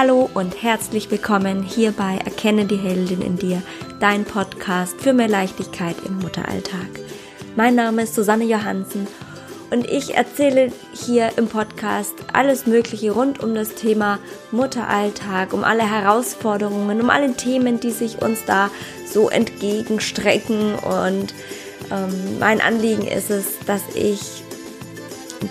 Hallo und herzlich willkommen hier bei Erkenne die Heldin in dir, dein Podcast für mehr Leichtigkeit im Mutteralltag. Mein Name ist Susanne Johansen und ich erzähle hier im Podcast alles Mögliche rund um das Thema Mutteralltag, um alle Herausforderungen, um alle Themen, die sich uns da so entgegenstrecken. Und ähm, mein Anliegen ist es, dass ich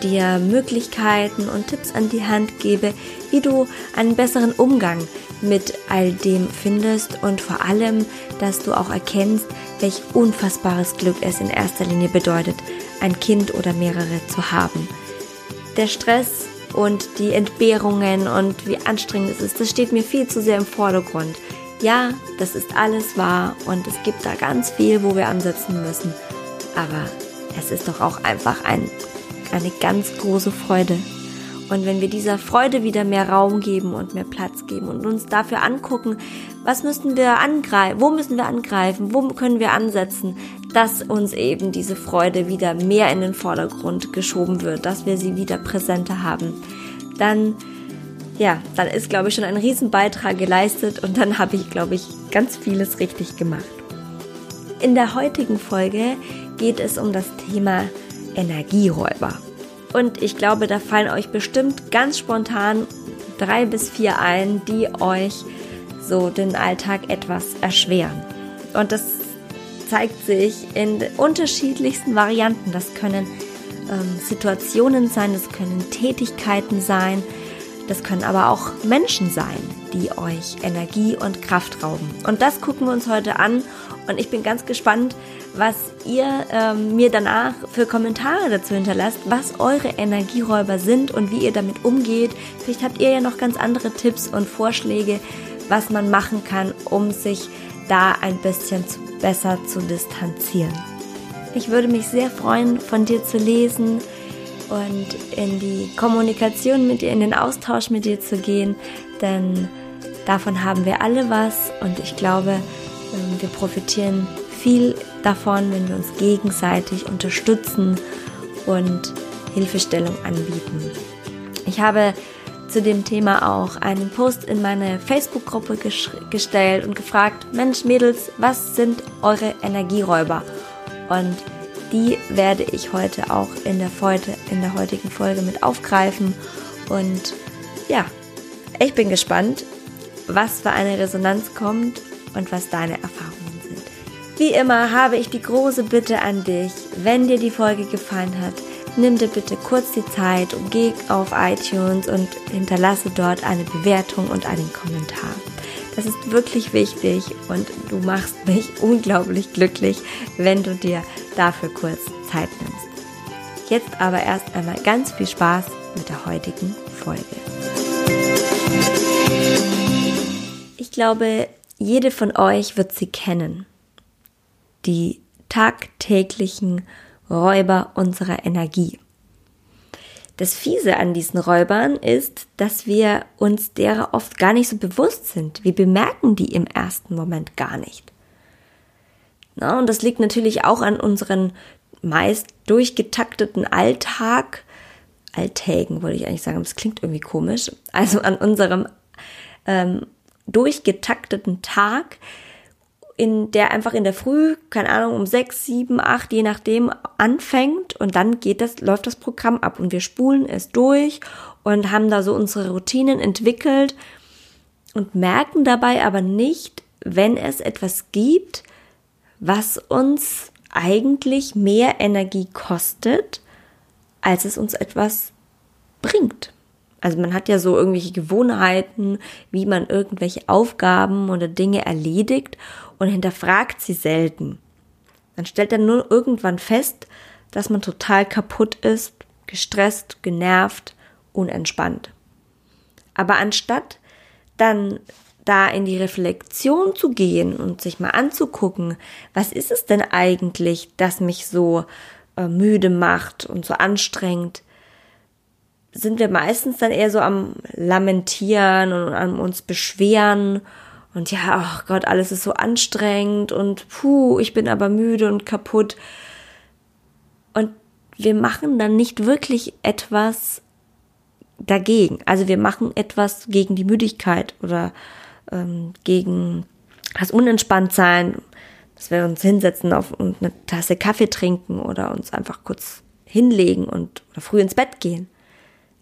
dir Möglichkeiten und Tipps an die Hand gebe, wie du einen besseren Umgang mit all dem findest und vor allem, dass du auch erkennst, welch unfassbares Glück es in erster Linie bedeutet, ein Kind oder mehrere zu haben. Der Stress und die Entbehrungen und wie anstrengend es ist, das steht mir viel zu sehr im Vordergrund. Ja, das ist alles wahr und es gibt da ganz viel, wo wir ansetzen müssen. Aber es ist doch auch einfach ein, eine ganz große Freude, und wenn wir dieser Freude wieder mehr Raum geben und mehr Platz geben und uns dafür angucken, was müssen wir angreifen, wo müssen wir angreifen, wo können wir ansetzen, dass uns eben diese Freude wieder mehr in den Vordergrund geschoben wird, dass wir sie wieder präsenter haben, dann ja, dann ist, glaube ich, schon ein Riesenbeitrag geleistet und dann habe ich, glaube ich, ganz vieles richtig gemacht. In der heutigen Folge geht es um das Thema Energieräuber. Und ich glaube, da fallen euch bestimmt ganz spontan drei bis vier ein, die euch so den Alltag etwas erschweren. Und das zeigt sich in unterschiedlichsten Varianten. Das können ähm, Situationen sein, das können Tätigkeiten sein, das können aber auch Menschen sein, die euch Energie und Kraft rauben. Und das gucken wir uns heute an und ich bin ganz gespannt, was ihr ähm, mir danach für Kommentare dazu hinterlasst, was eure Energieräuber sind und wie ihr damit umgeht. Vielleicht habt ihr ja noch ganz andere Tipps und Vorschläge, was man machen kann, um sich da ein bisschen zu, besser zu distanzieren. Ich würde mich sehr freuen, von dir zu lesen und in die Kommunikation mit dir, in den Austausch mit dir zu gehen, denn davon haben wir alle was und ich glaube, wir profitieren viel davon, wenn wir uns gegenseitig unterstützen und Hilfestellung anbieten. Ich habe zu dem Thema auch einen Post in meine Facebook-Gruppe gestellt und gefragt, Mensch Mädels, was sind eure Energieräuber? Und die werde ich heute auch in der, heute, in der heutigen Folge mit aufgreifen. Und ja, ich bin gespannt, was für eine Resonanz kommt und was deine Erfahrungen sind. Wie immer habe ich die große Bitte an dich, wenn dir die Folge gefallen hat, nimm dir bitte kurz die Zeit und geh auf iTunes und hinterlasse dort eine Bewertung und einen Kommentar. Das ist wirklich wichtig und du machst mich unglaublich glücklich, wenn du dir dafür kurz Zeit nimmst. Jetzt aber erst einmal ganz viel Spaß mit der heutigen Folge. Ich glaube, jede von euch wird sie kennen. Die tagtäglichen Räuber unserer Energie. Das Fiese an diesen Räubern ist, dass wir uns derer oft gar nicht so bewusst sind. Wir bemerken die im ersten Moment gar nicht. Na, und das liegt natürlich auch an unseren meist durchgetakteten Alltag, Alltägen wollte ich eigentlich sagen, das klingt irgendwie komisch, also an unserem ähm, durchgetakteten Tag, in der einfach in der Früh, keine Ahnung, um sechs, sieben, acht, je nachdem, anfängt und dann geht das, läuft das Programm ab und wir spulen es durch und haben da so unsere Routinen entwickelt und merken dabei aber nicht, wenn es etwas gibt, was uns eigentlich mehr Energie kostet, als es uns etwas bringt. Also man hat ja so irgendwelche Gewohnheiten, wie man irgendwelche Aufgaben oder Dinge erledigt und hinterfragt sie selten. Man stellt dann nur irgendwann fest, dass man total kaputt ist, gestresst, genervt, unentspannt. Aber anstatt dann da in die Reflexion zu gehen und sich mal anzugucken, was ist es denn eigentlich, das mich so äh, müde macht und so anstrengt, sind wir meistens dann eher so am Lamentieren und an uns beschweren und ja, ach Gott, alles ist so anstrengend und puh, ich bin aber müde und kaputt. Und wir machen dann nicht wirklich etwas dagegen. Also wir machen etwas gegen die Müdigkeit oder ähm, gegen das Unentspanntsein, dass wir uns hinsetzen auf und eine Tasse Kaffee trinken oder uns einfach kurz hinlegen und oder früh ins Bett gehen.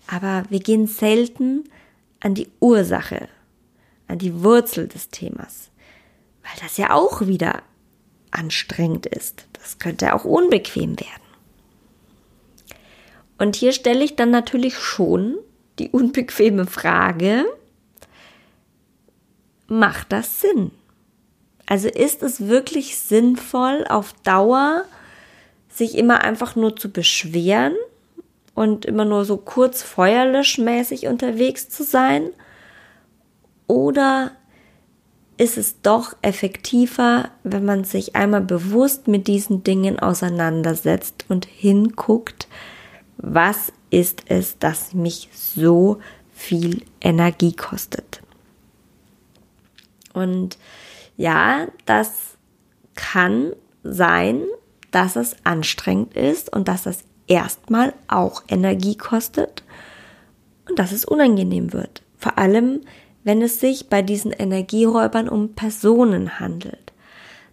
Aber wir gehen selten an die Ursache, an die Wurzel des Themas, weil das ja auch wieder anstrengend ist. Das könnte auch unbequem werden. Und hier stelle ich dann natürlich schon die unbequeme Frage, macht das Sinn? Also ist es wirklich sinnvoll, auf Dauer sich immer einfach nur zu beschweren und immer nur so kurz feuerlöschmäßig unterwegs zu sein? Oder ist es doch effektiver, wenn man sich einmal bewusst mit diesen Dingen auseinandersetzt und hinguckt, was ist es, das mich so viel Energie kostet. Und ja, das kann sein, dass es anstrengend ist und dass es erstmal auch Energie kostet und dass es unangenehm wird. Vor allem, wenn es sich bei diesen Energieräubern um Personen handelt.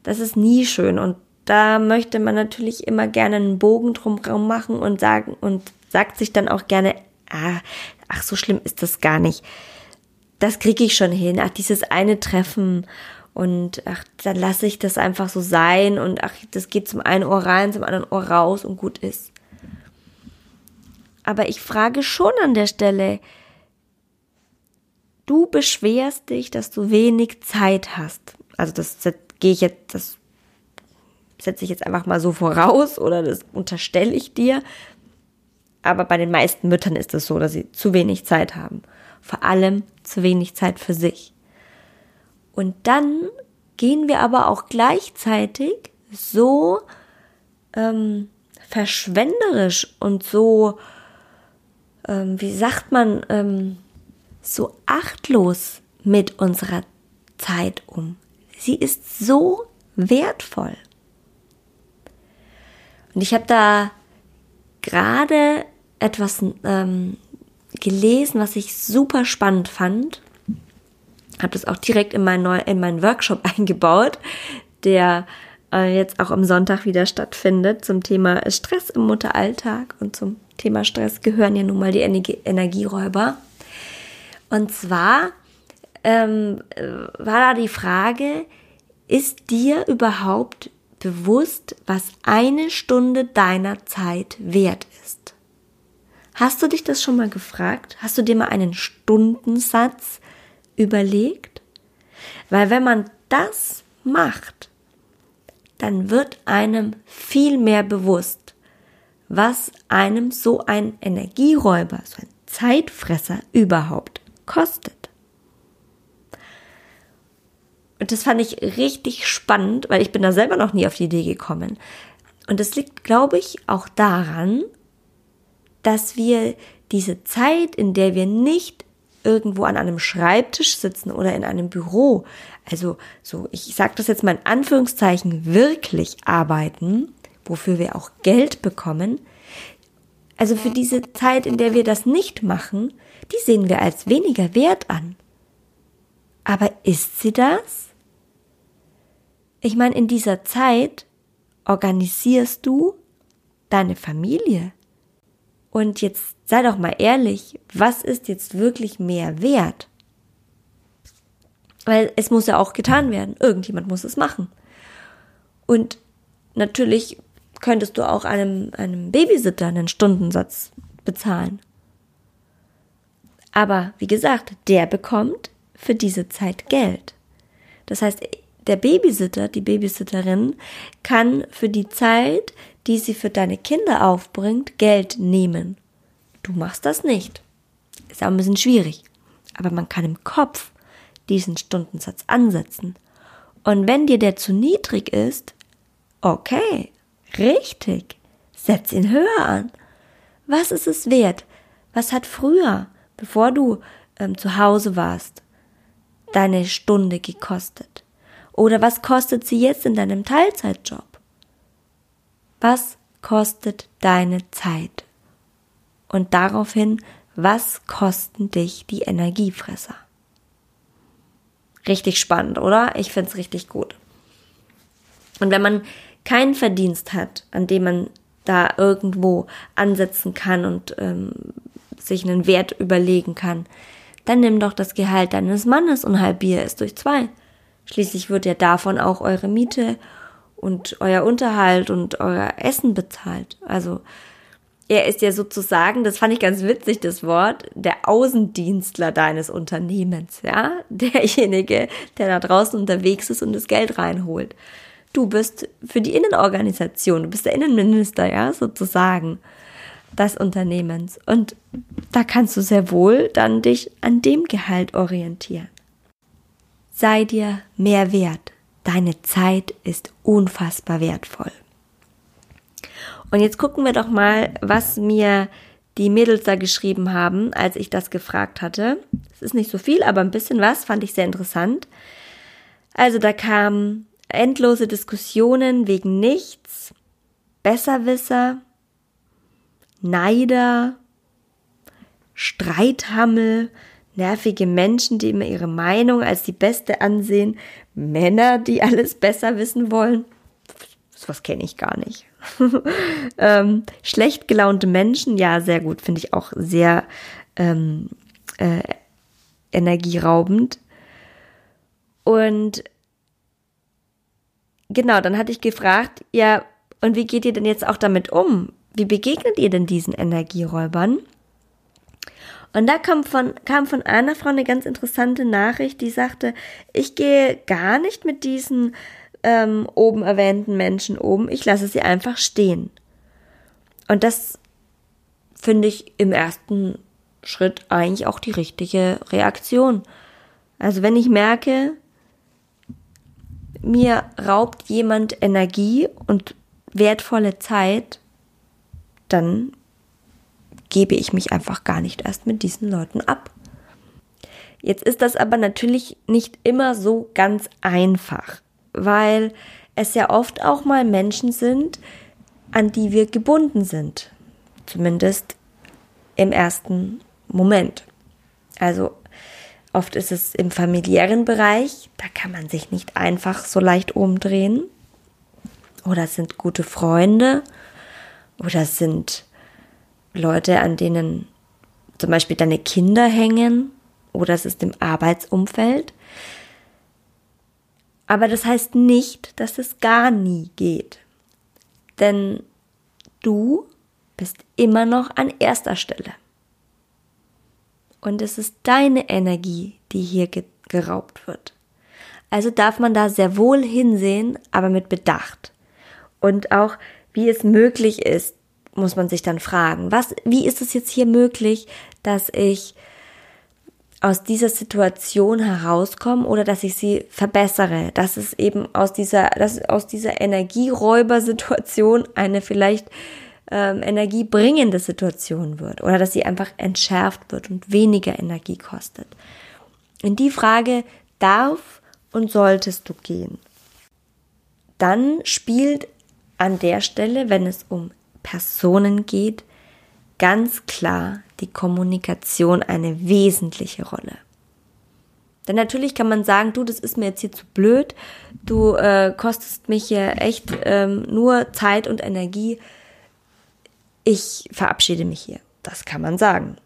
Das ist nie schön und da möchte man natürlich immer gerne einen Bogen drumherum machen und sagen und sagt sich dann auch gerne, ah, ach, so schlimm ist das gar nicht. Das kriege ich schon hin. Ach, dieses eine Treffen und ach, dann lasse ich das einfach so sein und ach, das geht zum einen Ohr rein, zum anderen Ohr raus und gut ist. Aber ich frage schon an der Stelle, du beschwerst dich, dass du wenig Zeit hast. Also das, das gehe ich jetzt, das setze ich jetzt einfach mal so voraus oder das unterstelle ich dir. Aber bei den meisten Müttern ist es so, dass sie zu wenig Zeit haben. Vor allem zu wenig Zeit für sich. Und dann gehen wir aber auch gleichzeitig so ähm, verschwenderisch und so, ähm, wie sagt man, ähm, so achtlos mit unserer Zeit um. Sie ist so wertvoll. Und ich habe da gerade etwas ähm, gelesen, was ich super spannend fand. Habe das auch direkt in, mein neu, in meinen Workshop eingebaut, der äh, jetzt auch am Sonntag wieder stattfindet zum Thema Stress im Mutteralltag. Und zum Thema Stress gehören ja nun mal die Energie Energieräuber. Und zwar ähm, war da die Frage, ist dir überhaupt bewusst, was eine Stunde deiner Zeit wert ist. Hast du dich das schon mal gefragt? Hast du dir mal einen Stundensatz überlegt? Weil wenn man das macht, dann wird einem viel mehr bewusst, was einem so ein Energieräuber, so ein Zeitfresser überhaupt kostet. Und das fand ich richtig spannend, weil ich bin da selber noch nie auf die Idee gekommen. Und das liegt, glaube ich, auch daran, dass wir diese Zeit, in der wir nicht irgendwo an einem Schreibtisch sitzen oder in einem Büro, also so, ich sage das jetzt mal in Anführungszeichen, wirklich arbeiten, wofür wir auch Geld bekommen, also für diese Zeit, in der wir das nicht machen, die sehen wir als weniger wert an. Aber ist sie das? Ich meine, in dieser Zeit organisierst du deine Familie. Und jetzt sei doch mal ehrlich, was ist jetzt wirklich mehr wert? Weil es muss ja auch getan werden. Irgendjemand muss es machen. Und natürlich könntest du auch einem, einem Babysitter einen Stundensatz bezahlen. Aber wie gesagt, der bekommt für diese Zeit Geld. Das heißt, der Babysitter, die Babysitterin kann für die Zeit, die sie für deine Kinder aufbringt, Geld nehmen. Du machst das nicht. Ist auch ein bisschen schwierig. Aber man kann im Kopf diesen Stundensatz ansetzen. Und wenn dir der zu niedrig ist, okay, richtig, setz ihn höher an. Was ist es wert? Was hat früher, bevor du ähm, zu Hause warst, deine Stunde gekostet? Oder was kostet sie jetzt in deinem Teilzeitjob? Was kostet deine Zeit? Und daraufhin Was kosten dich die Energiefresser? Richtig spannend, oder? Ich finde es richtig gut. Und wenn man keinen Verdienst hat, an dem man da irgendwo ansetzen kann und ähm, sich einen Wert überlegen kann, dann nimm doch das Gehalt deines Mannes und halbier es durch zwei. Schließlich wird ja davon auch eure Miete und euer Unterhalt und euer Essen bezahlt. Also er ist ja sozusagen, das fand ich ganz witzig, das Wort, der Außendienstler deines Unternehmens, ja, derjenige, der da draußen unterwegs ist und das Geld reinholt. Du bist für die Innenorganisation, du bist der Innenminister, ja, sozusagen des Unternehmens. Und da kannst du sehr wohl dann dich an dem Gehalt orientieren. Sei dir mehr wert. Deine Zeit ist unfassbar wertvoll. Und jetzt gucken wir doch mal, was mir die Mädels da geschrieben haben, als ich das gefragt hatte. Es ist nicht so viel, aber ein bisschen was fand ich sehr interessant. Also da kamen endlose Diskussionen wegen nichts, Besserwisser, Neider, Streithammel, nervige Menschen, die immer ihre Meinung als die beste ansehen, Männer, die alles besser wissen wollen. Was kenne ich gar nicht. ähm, schlecht gelaunte Menschen, ja, sehr gut, finde ich auch sehr ähm, äh, energieraubend. Und genau, dann hatte ich gefragt, ja, und wie geht ihr denn jetzt auch damit um? Wie begegnet ihr denn diesen Energieräubern? Und da kam von, kam von einer Frau eine ganz interessante Nachricht, die sagte, ich gehe gar nicht mit diesen ähm, oben erwähnten Menschen um, ich lasse sie einfach stehen. Und das finde ich im ersten Schritt eigentlich auch die richtige Reaktion. Also wenn ich merke, mir raubt jemand Energie und wertvolle Zeit, dann gebe ich mich einfach gar nicht erst mit diesen Leuten ab. Jetzt ist das aber natürlich nicht immer so ganz einfach, weil es ja oft auch mal Menschen sind, an die wir gebunden sind. Zumindest im ersten Moment. Also oft ist es im familiären Bereich, da kann man sich nicht einfach so leicht umdrehen. Oder es sind gute Freunde oder es sind Leute, an denen zum Beispiel deine Kinder hängen oder es ist im Arbeitsumfeld. Aber das heißt nicht, dass es gar nie geht. Denn du bist immer noch an erster Stelle. Und es ist deine Energie, die hier geraubt wird. Also darf man da sehr wohl hinsehen, aber mit Bedacht. Und auch, wie es möglich ist, muss man sich dann fragen, was, wie ist es jetzt hier möglich, dass ich aus dieser Situation herauskomme oder dass ich sie verbessere, dass es eben aus dieser, dass aus dieser Energieräubersituation eine vielleicht ähm, energiebringende Situation wird oder dass sie einfach entschärft wird und weniger Energie kostet. In die Frage darf und solltest du gehen. Dann spielt an der Stelle, wenn es um Personen geht, ganz klar die Kommunikation eine wesentliche Rolle. Denn natürlich kann man sagen, du, das ist mir jetzt hier zu blöd, du äh, kostest mich hier echt ähm, nur Zeit und Energie, ich verabschiede mich hier. Das kann man sagen.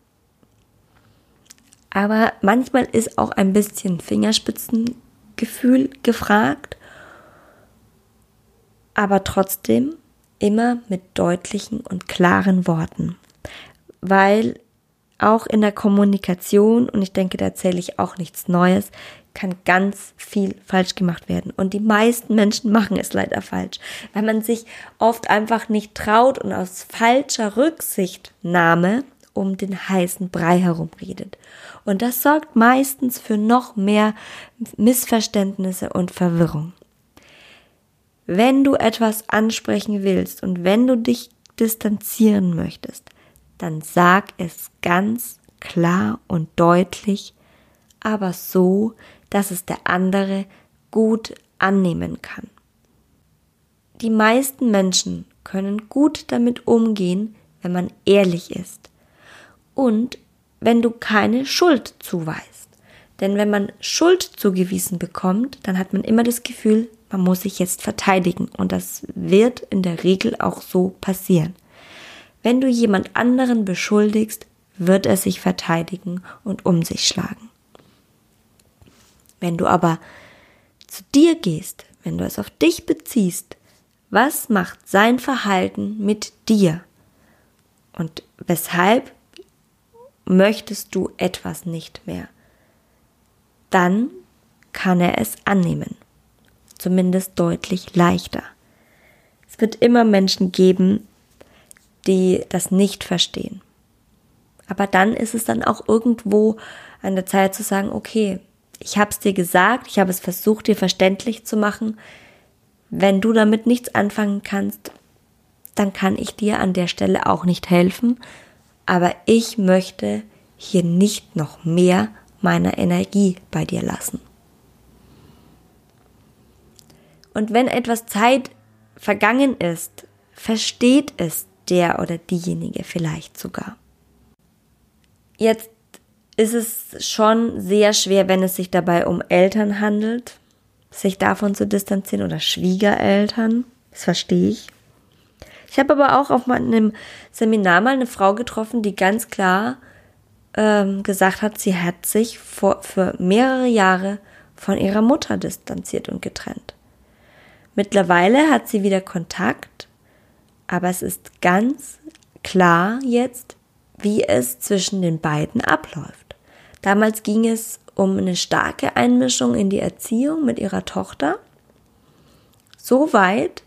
Aber manchmal ist auch ein bisschen Fingerspitzengefühl gefragt, aber trotzdem immer mit deutlichen und klaren Worten, weil auch in der Kommunikation, und ich denke, da erzähle ich auch nichts Neues, kann ganz viel falsch gemacht werden. Und die meisten Menschen machen es leider falsch, weil man sich oft einfach nicht traut und aus falscher Rücksichtnahme um den heißen Brei herumredet. Und das sorgt meistens für noch mehr Missverständnisse und Verwirrung. Wenn du etwas ansprechen willst und wenn du dich distanzieren möchtest, dann sag es ganz klar und deutlich, aber so, dass es der andere gut annehmen kann. Die meisten Menschen können gut damit umgehen, wenn man ehrlich ist und wenn du keine Schuld zuweist. Denn wenn man Schuld zugewiesen bekommt, dann hat man immer das Gefühl, man muss sich jetzt verteidigen. Und das wird in der Regel auch so passieren. Wenn du jemand anderen beschuldigst, wird er sich verteidigen und um sich schlagen. Wenn du aber zu dir gehst, wenn du es auf dich beziehst, was macht sein Verhalten mit dir? Und weshalb möchtest du etwas nicht mehr? Dann kann er es annehmen. Zumindest deutlich leichter. Es wird immer Menschen geben, die das nicht verstehen. Aber dann ist es dann auch irgendwo an der Zeit zu sagen, okay, ich habe es dir gesagt, ich habe es versucht, dir verständlich zu machen. Wenn du damit nichts anfangen kannst, dann kann ich dir an der Stelle auch nicht helfen. Aber ich möchte hier nicht noch mehr meiner Energie bei dir lassen. Und wenn etwas Zeit vergangen ist, versteht es der oder diejenige vielleicht sogar. Jetzt ist es schon sehr schwer, wenn es sich dabei um Eltern handelt, sich davon zu distanzieren oder Schwiegereltern. Das verstehe ich. Ich habe aber auch auf einem Seminar mal eine Frau getroffen, die ganz klar ähm, gesagt hat, sie hat sich vor, für mehrere Jahre von ihrer Mutter distanziert und getrennt. Mittlerweile hat sie wieder Kontakt, aber es ist ganz klar jetzt, wie es zwischen den beiden abläuft. Damals ging es um eine starke Einmischung in die Erziehung mit ihrer Tochter. So weit,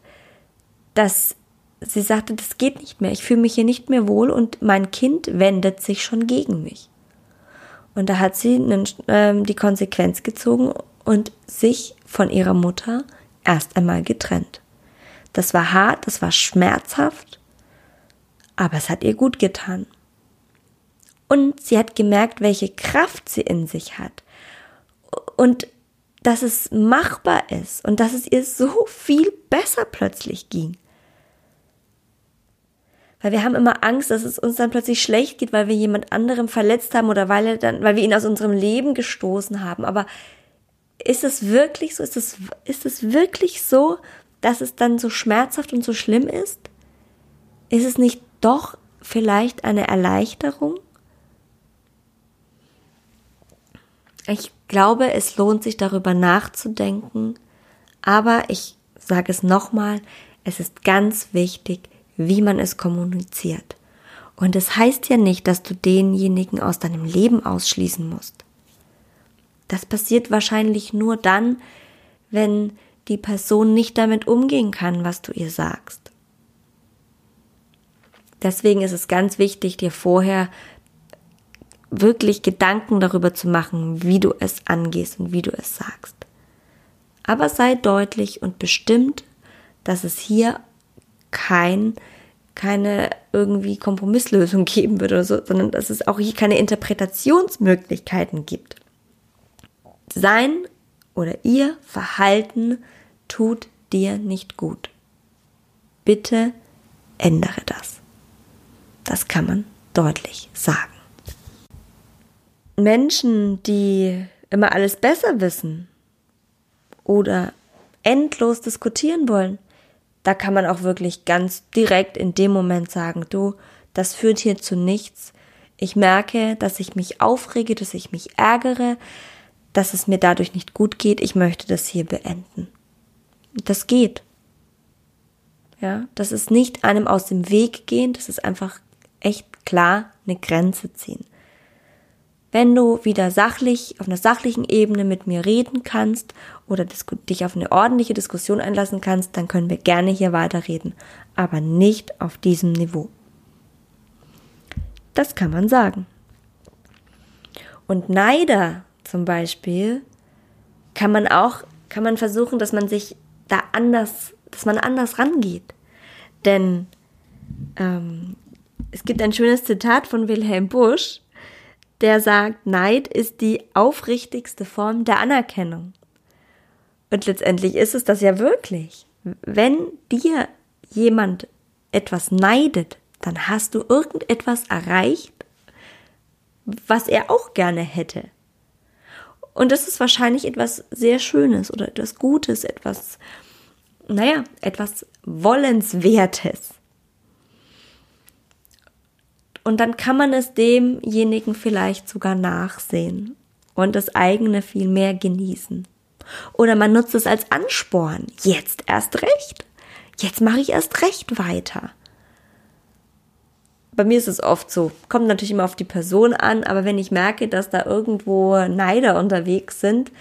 dass sie sagte, das geht nicht mehr, ich fühle mich hier nicht mehr wohl und mein Kind wendet sich schon gegen mich. Und da hat sie einen, äh, die Konsequenz gezogen und sich von ihrer Mutter erst einmal getrennt. Das war hart, das war schmerzhaft, aber es hat ihr gut getan. Und sie hat gemerkt, welche Kraft sie in sich hat. Und dass es machbar ist und dass es ihr so viel besser plötzlich ging. Weil wir haben immer Angst, dass es uns dann plötzlich schlecht geht, weil wir jemand anderem verletzt haben oder weil, er dann, weil wir ihn aus unserem Leben gestoßen haben. Aber ist es wirklich so? Ist es, ist es wirklich so, dass es dann so schmerzhaft und so schlimm ist? Ist es nicht doch vielleicht eine Erleichterung? Ich glaube, es lohnt sich darüber nachzudenken, aber ich sage es nochmal, es ist ganz wichtig, wie man es kommuniziert. Und es das heißt ja nicht, dass du denjenigen aus deinem Leben ausschließen musst. Das passiert wahrscheinlich nur dann, wenn die Person nicht damit umgehen kann, was du ihr sagst. Deswegen ist es ganz wichtig, dir vorher wirklich Gedanken darüber zu machen, wie du es angehst und wie du es sagst. Aber sei deutlich und bestimmt, dass es hier kein, keine irgendwie Kompromisslösung geben wird oder so, sondern dass es auch hier keine Interpretationsmöglichkeiten gibt. Sein oder ihr Verhalten tut dir nicht gut. Bitte ändere das. Das kann man deutlich sagen. Menschen, die immer alles besser wissen oder endlos diskutieren wollen, da kann man auch wirklich ganz direkt in dem Moment sagen, du, das führt hier zu nichts. Ich merke, dass ich mich aufrege, dass ich mich ärgere, dass es mir dadurch nicht gut geht. Ich möchte das hier beenden. Das geht. Ja, das ist nicht einem aus dem Weg gehen, das ist einfach echt klar eine Grenze ziehen. Wenn du wieder sachlich, auf einer sachlichen Ebene mit mir reden kannst oder dich auf eine ordentliche Diskussion einlassen kannst, dann können wir gerne hier weiterreden, aber nicht auf diesem Niveau. Das kann man sagen. Und Neider zum Beispiel kann man auch, kann man versuchen, dass man sich da anders, dass man anders rangeht. Denn ähm, es gibt ein schönes Zitat von Wilhelm Busch, der sagt, Neid ist die aufrichtigste Form der Anerkennung. Und letztendlich ist es das ja wirklich. Wenn dir jemand etwas neidet, dann hast du irgendetwas erreicht, was er auch gerne hätte. Und das ist wahrscheinlich etwas sehr Schönes oder etwas Gutes, etwas, naja, etwas Wollenswertes. Und dann kann man es demjenigen vielleicht sogar nachsehen und das eigene viel mehr genießen. Oder man nutzt es als Ansporn. Jetzt erst recht. Jetzt mache ich erst recht weiter. Bei mir ist es oft so, kommt natürlich immer auf die Person an, aber wenn ich merke, dass da irgendwo Neider unterwegs sind,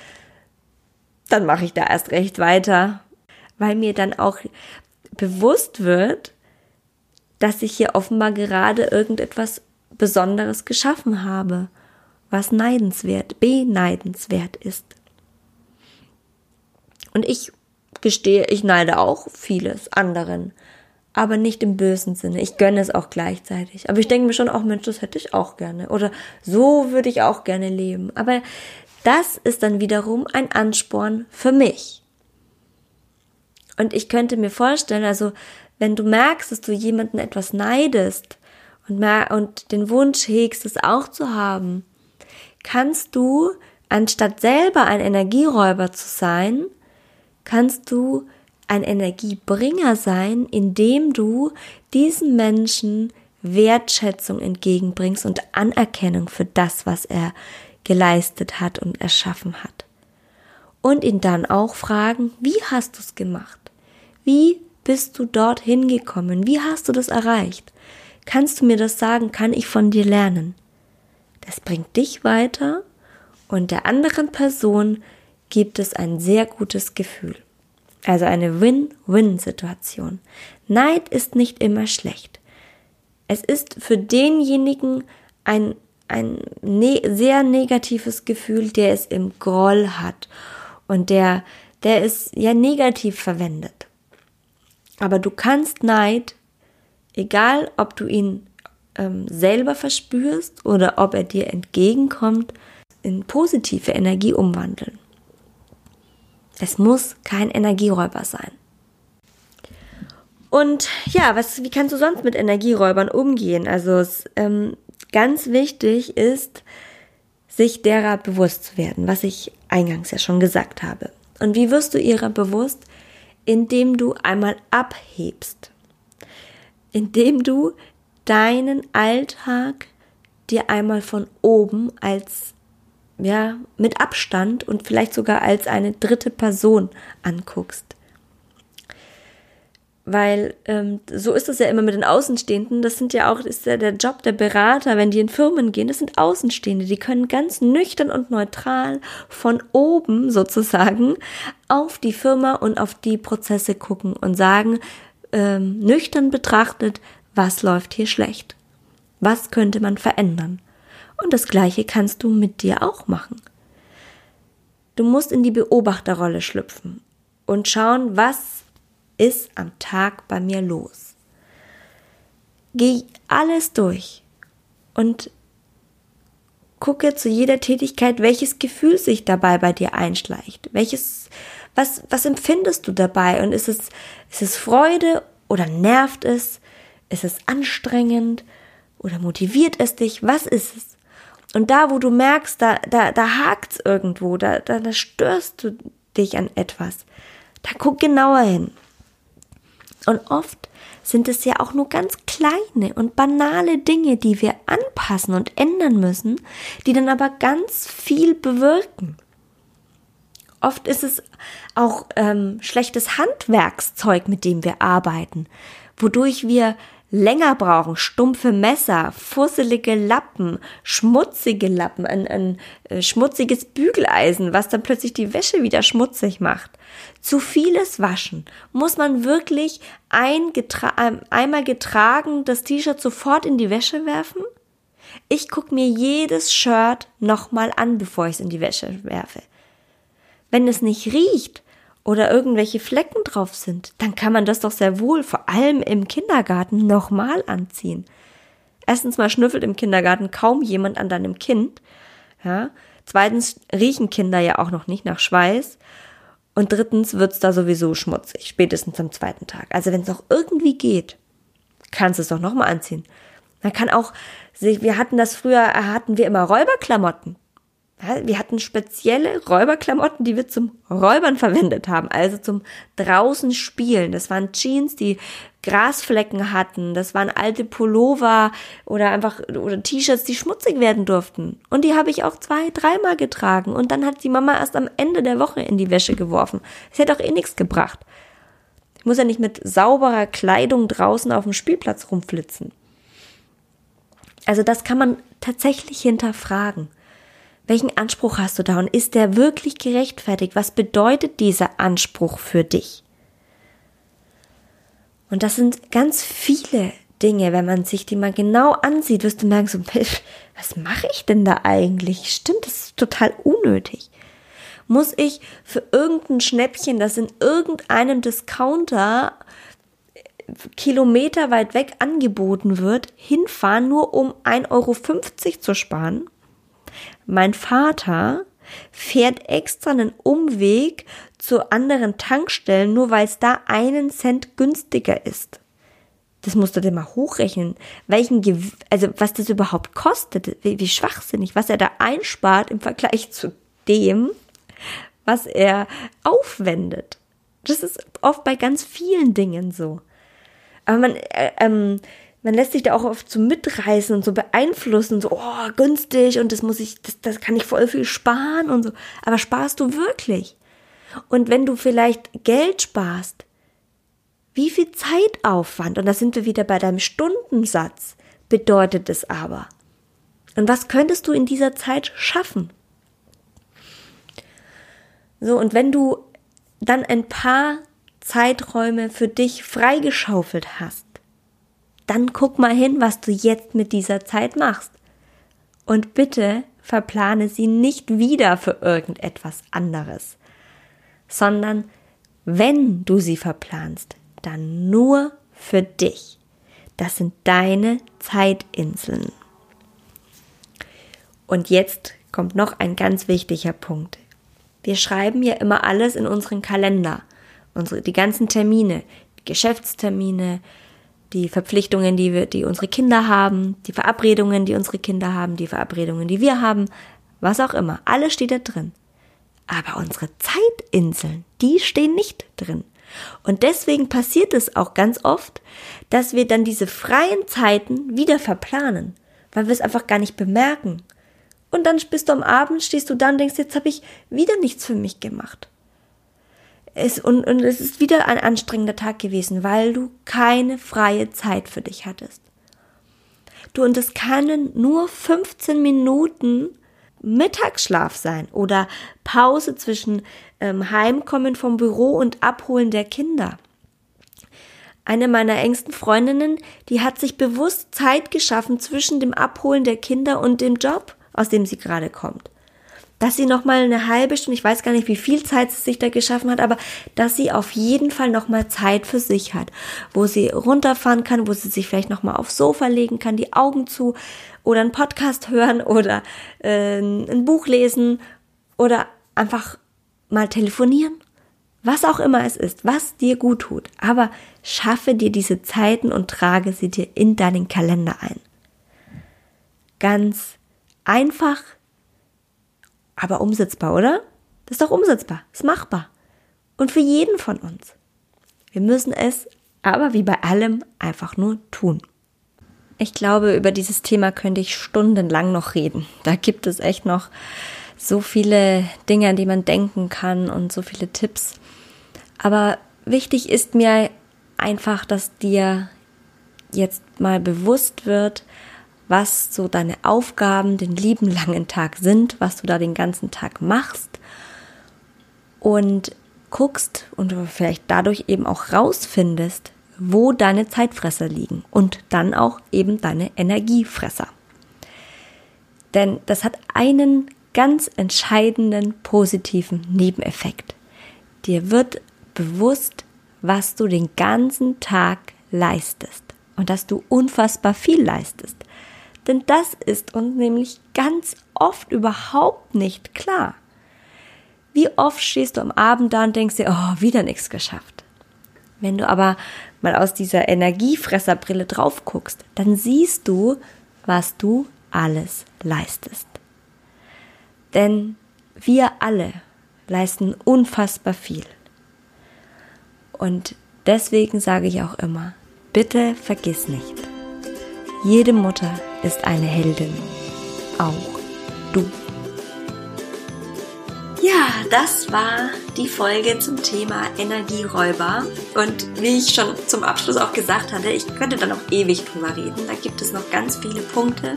dann mache ich da erst recht weiter, weil mir dann auch bewusst wird, dass ich hier offenbar gerade irgendetwas Besonderes geschaffen habe, was neidenswert, beneidenswert ist. Und ich gestehe, ich neide auch vieles anderen, aber nicht im bösen Sinne. Ich gönne es auch gleichzeitig. Aber ich denke mir schon auch, Mensch, das hätte ich auch gerne. Oder so würde ich auch gerne leben. Aber das ist dann wiederum ein Ansporn für mich. Und ich könnte mir vorstellen, also wenn du merkst, dass du jemanden etwas neidest und, und den Wunsch hegst, es auch zu haben, kannst du, anstatt selber ein Energieräuber zu sein, kannst du ein Energiebringer sein, indem du diesen Menschen Wertschätzung entgegenbringst und Anerkennung für das, was er geleistet hat und erschaffen hat. Und ihn dann auch fragen, wie hast du es gemacht? Wie bist du dort hingekommen? Wie hast du das erreicht? Kannst du mir das sagen? Kann ich von dir lernen? Das bringt dich weiter und der anderen Person gibt es ein sehr gutes Gefühl. Also eine Win-Win-Situation. Neid ist nicht immer schlecht. Es ist für denjenigen ein, ein ne sehr negatives Gefühl, der es im Groll hat und der, der es ja negativ verwendet. Aber du kannst Neid, egal ob du ihn ähm, selber verspürst oder ob er dir entgegenkommt, in positive Energie umwandeln. Es muss kein Energieräuber sein. Und ja, was, wie kannst du sonst mit Energieräubern umgehen? Also es, ähm, ganz wichtig ist, sich derer bewusst zu werden, was ich eingangs ja schon gesagt habe. Und wie wirst du ihrer bewusst? Indem du einmal abhebst. Indem du deinen Alltag dir einmal von oben als ja, mit Abstand und vielleicht sogar als eine dritte Person anguckst. Weil ähm, so ist es ja immer mit den Außenstehenden. Das sind ja auch, ist ja der Job der Berater, wenn die in Firmen gehen, das sind Außenstehende. Die können ganz nüchtern und neutral von oben sozusagen auf die Firma und auf die Prozesse gucken und sagen, ähm, nüchtern betrachtet, was läuft hier schlecht? Was könnte man verändern? Und das Gleiche kannst du mit dir auch machen. Du musst in die Beobachterrolle schlüpfen und schauen, was ist am Tag bei mir los. Geh alles durch und gucke zu jeder Tätigkeit, welches Gefühl sich dabei bei dir einschleicht. Welches, was, was empfindest du dabei? Und ist es, ist es Freude oder nervt es? Ist es anstrengend oder motiviert es dich? Was ist es? Und da, wo du merkst, da, da, da hakt's irgendwo, da, da, da störst du dich an etwas, da guck genauer hin. Und oft sind es ja auch nur ganz kleine und banale Dinge, die wir anpassen und ändern müssen, die dann aber ganz viel bewirken. Oft ist es auch ähm, schlechtes Handwerkszeug, mit dem wir arbeiten, wodurch wir länger brauchen, stumpfe Messer, fusselige Lappen, schmutzige Lappen, ein, ein äh, schmutziges Bügeleisen, was dann plötzlich die Wäsche wieder schmutzig macht. Zu vieles Waschen. Muss man wirklich ein getra einmal getragen das T-Shirt sofort in die Wäsche werfen? Ich guck mir jedes Shirt nochmal an, bevor ich es in die Wäsche werfe. Wenn es nicht riecht, oder irgendwelche Flecken drauf sind, dann kann man das doch sehr wohl, vor allem im Kindergarten, nochmal anziehen. Erstens mal schnüffelt im Kindergarten kaum jemand an deinem Kind. Ja. Zweitens riechen Kinder ja auch noch nicht nach Schweiß. Und drittens wird's da sowieso schmutzig, spätestens am zweiten Tag. Also wenn es noch irgendwie geht, kannst du es doch nochmal anziehen. Man kann auch, wir hatten das früher, hatten wir immer Räuberklamotten. Wir hatten spezielle Räuberklamotten, die wir zum Räubern verwendet haben, also zum draußen spielen. Das waren Jeans, die Grasflecken hatten. Das waren alte Pullover oder einfach oder T-Shirts, die schmutzig werden durften. Und die habe ich auch zwei, dreimal getragen. Und dann hat die Mama erst am Ende der Woche in die Wäsche geworfen. Es hätte auch eh nichts gebracht. Ich muss ja nicht mit sauberer Kleidung draußen auf dem Spielplatz rumflitzen. Also das kann man tatsächlich hinterfragen. Welchen Anspruch hast du da und ist der wirklich gerechtfertigt? Was bedeutet dieser Anspruch für dich? Und das sind ganz viele Dinge, wenn man sich die mal genau ansieht, wirst du merken, so, was mache ich denn da eigentlich? Stimmt, das ist total unnötig. Muss ich für irgendein Schnäppchen, das in irgendeinem Discounter Kilometer weit weg angeboten wird, hinfahren, nur um 1,50 Euro zu sparen? Mein Vater fährt extra einen Umweg zu anderen Tankstellen, nur weil es da einen Cent günstiger ist. Das musst du dir mal hochrechnen, welchen, also was das überhaupt kostet, wie, wie schwachsinnig, was er da einspart im Vergleich zu dem, was er aufwendet. Das ist oft bei ganz vielen Dingen so. Aber man, äh, ähm, man lässt sich da auch oft so mitreißen und so beeinflussen, so, oh, günstig und das muss ich, das, das kann ich voll viel sparen und so. Aber sparst du wirklich? Und wenn du vielleicht Geld sparst, wie viel Zeitaufwand, und da sind wir wieder bei deinem Stundensatz, bedeutet es aber? Und was könntest du in dieser Zeit schaffen? So, und wenn du dann ein paar Zeiträume für dich freigeschaufelt hast, dann guck mal hin, was du jetzt mit dieser Zeit machst. Und bitte verplane sie nicht wieder für irgendetwas anderes, sondern wenn du sie verplanst, dann nur für dich. Das sind deine Zeitinseln. Und jetzt kommt noch ein ganz wichtiger Punkt. Wir schreiben ja immer alles in unseren Kalender. Unsere, die ganzen Termine, Geschäftstermine, die Verpflichtungen, die wir, die unsere Kinder haben, die Verabredungen, die unsere Kinder haben, die Verabredungen, die wir haben, was auch immer. Alles steht da drin. Aber unsere Zeitinseln, die stehen nicht drin. Und deswegen passiert es auch ganz oft, dass wir dann diese freien Zeiten wieder verplanen, weil wir es einfach gar nicht bemerken. Und dann bist du am Abend, stehst du da und denkst, jetzt habe ich wieder nichts für mich gemacht. Es, und, und es ist wieder ein anstrengender Tag gewesen, weil du keine freie Zeit für dich hattest. Du, und es können nur 15 Minuten Mittagsschlaf sein oder Pause zwischen ähm, Heimkommen vom Büro und Abholen der Kinder. Eine meiner engsten Freundinnen, die hat sich bewusst Zeit geschaffen zwischen dem Abholen der Kinder und dem Job, aus dem sie gerade kommt dass sie noch mal eine halbe Stunde, ich weiß gar nicht, wie viel Zeit sie sich da geschaffen hat, aber dass sie auf jeden Fall noch mal Zeit für sich hat, wo sie runterfahren kann, wo sie sich vielleicht noch mal aufs Sofa legen kann, die Augen zu oder einen Podcast hören oder äh, ein Buch lesen oder einfach mal telefonieren, was auch immer es ist, was dir gut tut, aber schaffe dir diese Zeiten und trage sie dir in deinen Kalender ein. Ganz einfach aber umsetzbar, oder? Das ist doch umsetzbar, ist machbar. Und für jeden von uns. Wir müssen es aber wie bei allem einfach nur tun. Ich glaube, über dieses Thema könnte ich stundenlang noch reden. Da gibt es echt noch so viele Dinge, an die man denken kann und so viele Tipps. Aber wichtig ist mir einfach, dass dir jetzt mal bewusst wird, was so deine Aufgaben den lieben langen Tag sind, was du da den ganzen Tag machst und guckst und vielleicht dadurch eben auch rausfindest, wo deine Zeitfresser liegen und dann auch eben deine Energiefresser. Denn das hat einen ganz entscheidenden positiven Nebeneffekt. Dir wird bewusst, was du den ganzen Tag leistest und dass du unfassbar viel leistest. Denn das ist uns nämlich ganz oft überhaupt nicht klar. Wie oft stehst du am Abend da und denkst dir, oh, wieder nichts geschafft. Wenn du aber mal aus dieser Energiefresserbrille drauf guckst, dann siehst du, was du alles leistest. Denn wir alle leisten unfassbar viel. Und deswegen sage ich auch immer, bitte vergiss nicht, jede Mutter ist eine Heldin, auch du. Ja, das war die Folge zum Thema Energieräuber. Und wie ich schon zum Abschluss auch gesagt hatte, ich könnte da noch ewig drüber reden. Da gibt es noch ganz viele Punkte.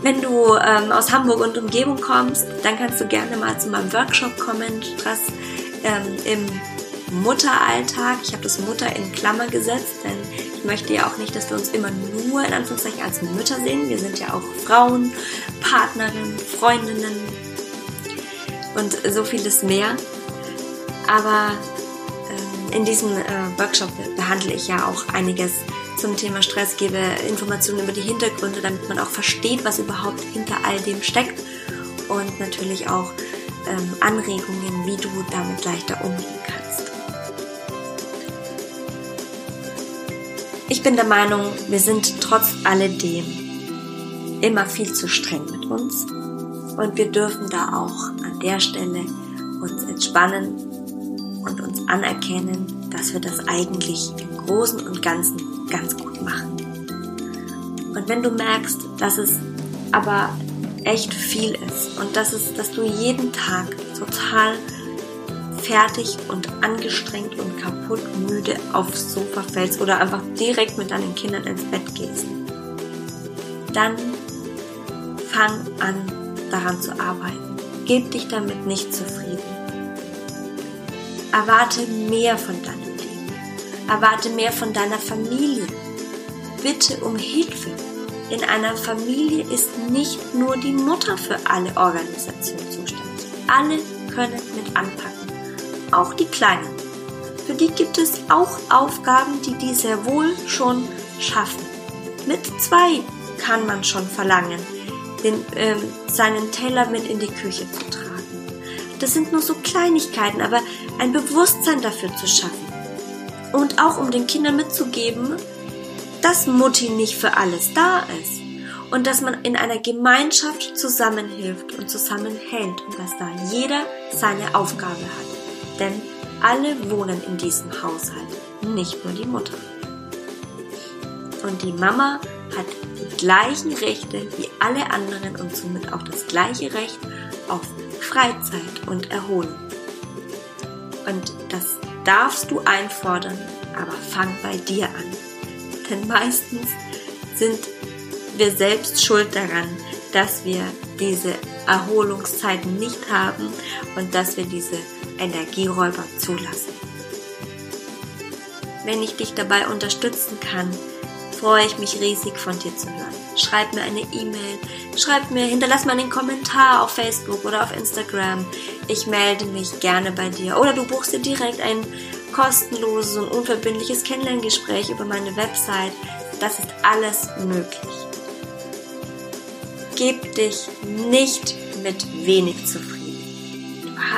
Wenn du ähm, aus Hamburg und Umgebung kommst, dann kannst du gerne mal zu meinem Workshop kommen, das ähm, im Mutteralltag. Ich habe das Mutter in Klammer gesetzt, denn möchte ja auch nicht, dass wir uns immer nur in Anführungszeichen als Mütter sehen. Wir sind ja auch Frauen, Partnerinnen, Freundinnen und so vieles mehr. Aber ähm, in diesem äh, Workshop behandle ich ja auch einiges zum Thema Stress, gebe Informationen über die Hintergründe, damit man auch versteht, was überhaupt hinter all dem steckt und natürlich auch ähm, Anregungen, wie du damit leichter umgehen Ich bin der Meinung, wir sind trotz alledem immer viel zu streng mit uns und wir dürfen da auch an der Stelle uns entspannen und uns anerkennen, dass wir das eigentlich im Großen und Ganzen ganz gut machen. Und wenn du merkst, dass es aber echt viel ist und dass, es, dass du jeden Tag total fertig und angestrengt und kaputt müde aufs Sofa fällst oder einfach direkt mit deinen Kindern ins Bett gehst, dann fang an daran zu arbeiten. Gib dich damit nicht zufrieden. Erwarte mehr von deinem Erwarte mehr von deiner Familie. Bitte um Hilfe. In einer Familie ist nicht nur die Mutter für alle Organisationen zuständig. Alle können mit anpacken. Auch die Kleinen. Für die gibt es auch Aufgaben, die die sehr wohl schon schaffen. Mit zwei kann man schon verlangen, den, ähm, seinen Teller mit in die Küche zu tragen. Das sind nur so Kleinigkeiten, aber ein Bewusstsein dafür zu schaffen und auch um den Kindern mitzugeben, dass Mutti nicht für alles da ist und dass man in einer Gemeinschaft zusammenhilft und zusammenhält und dass da jeder seine Aufgabe hat. Denn alle wohnen in diesem Haushalt, nicht nur die Mutter. Und die Mama hat die gleichen Rechte wie alle anderen und somit auch das gleiche Recht auf Freizeit und Erholung. Und das darfst du einfordern, aber fang bei dir an. Denn meistens sind wir selbst schuld daran, dass wir diese Erholungszeiten nicht haben und dass wir diese Energieräuber zulassen. Wenn ich dich dabei unterstützen kann, freue ich mich riesig von dir zu hören. Schreib mir eine E-Mail, schreib mir, hinterlass mir einen Kommentar auf Facebook oder auf Instagram. Ich melde mich gerne bei dir. Oder du buchst dir direkt ein kostenloses und unverbindliches Kennenlerngespräch über meine Website. Das ist alles möglich. Gib dich nicht mit wenig zufrieden.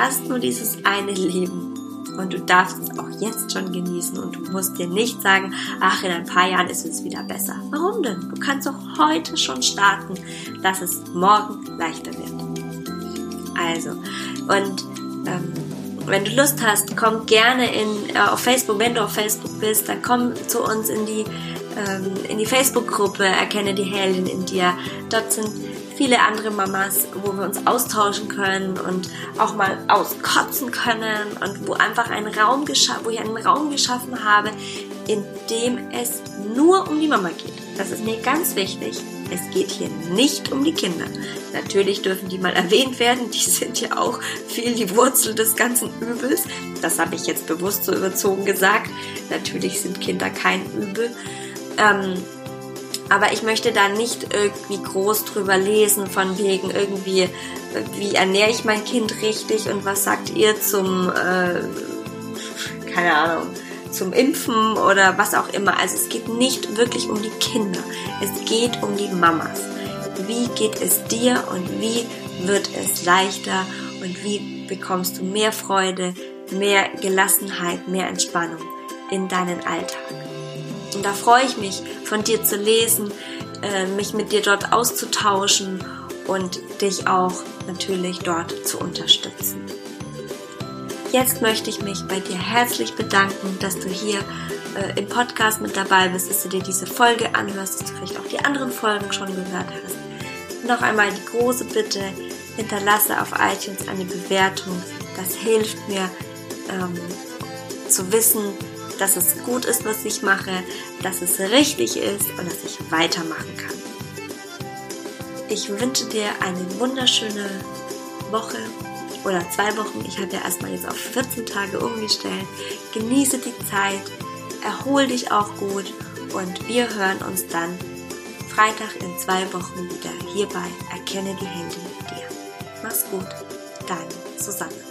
Hast nur dieses eine Leben und du darfst es auch jetzt schon genießen und du musst dir nicht sagen, ach, in ein paar Jahren ist es wieder besser. Warum denn? Du kannst doch heute schon starten, dass es morgen leichter wird. Also, und ähm, wenn du Lust hast, komm gerne in, äh, auf Facebook, wenn du auf Facebook bist, dann komm zu uns in die, ähm, die Facebook-Gruppe Erkenne die Heldin in dir. Dort sind viele andere Mamas, wo wir uns austauschen können und auch mal auskotzen können und wo einfach ein Raum wo ich einen Raum geschaffen habe, in dem es nur um die Mama geht. Das ist mir ganz wichtig. Es geht hier nicht um die Kinder. Natürlich dürfen die mal erwähnt werden. Die sind ja auch viel die Wurzel des ganzen Übels. Das habe ich jetzt bewusst so überzogen gesagt. Natürlich sind Kinder kein Übel. Ähm, aber ich möchte da nicht irgendwie groß drüber lesen, von wegen irgendwie, wie ernähre ich mein Kind richtig und was sagt ihr zum, äh, keine Ahnung, zum Impfen oder was auch immer. Also es geht nicht wirklich um die Kinder, es geht um die Mamas. Wie geht es dir und wie wird es leichter und wie bekommst du mehr Freude, mehr Gelassenheit, mehr Entspannung in deinen Alltag. Und da freue ich mich, von dir zu lesen, äh, mich mit dir dort auszutauschen und dich auch natürlich dort zu unterstützen. Jetzt möchte ich mich bei dir herzlich bedanken, dass du hier äh, im Podcast mit dabei bist, dass du dir diese Folge anhörst, dass du vielleicht auch die anderen Folgen schon gehört hast. Noch einmal die große Bitte, hinterlasse auf iTunes eine Bewertung. Das hilft mir ähm, zu wissen, dass es gut ist, was ich mache, dass es richtig ist und dass ich weitermachen kann. Ich wünsche dir eine wunderschöne Woche oder zwei Wochen. Ich habe ja erstmal jetzt auf 14 Tage umgestellt. Genieße die Zeit, erhol dich auch gut und wir hören uns dann Freitag in zwei Wochen wieder hierbei Erkenne die Hände mit dir. Mach's gut, deine Susanne.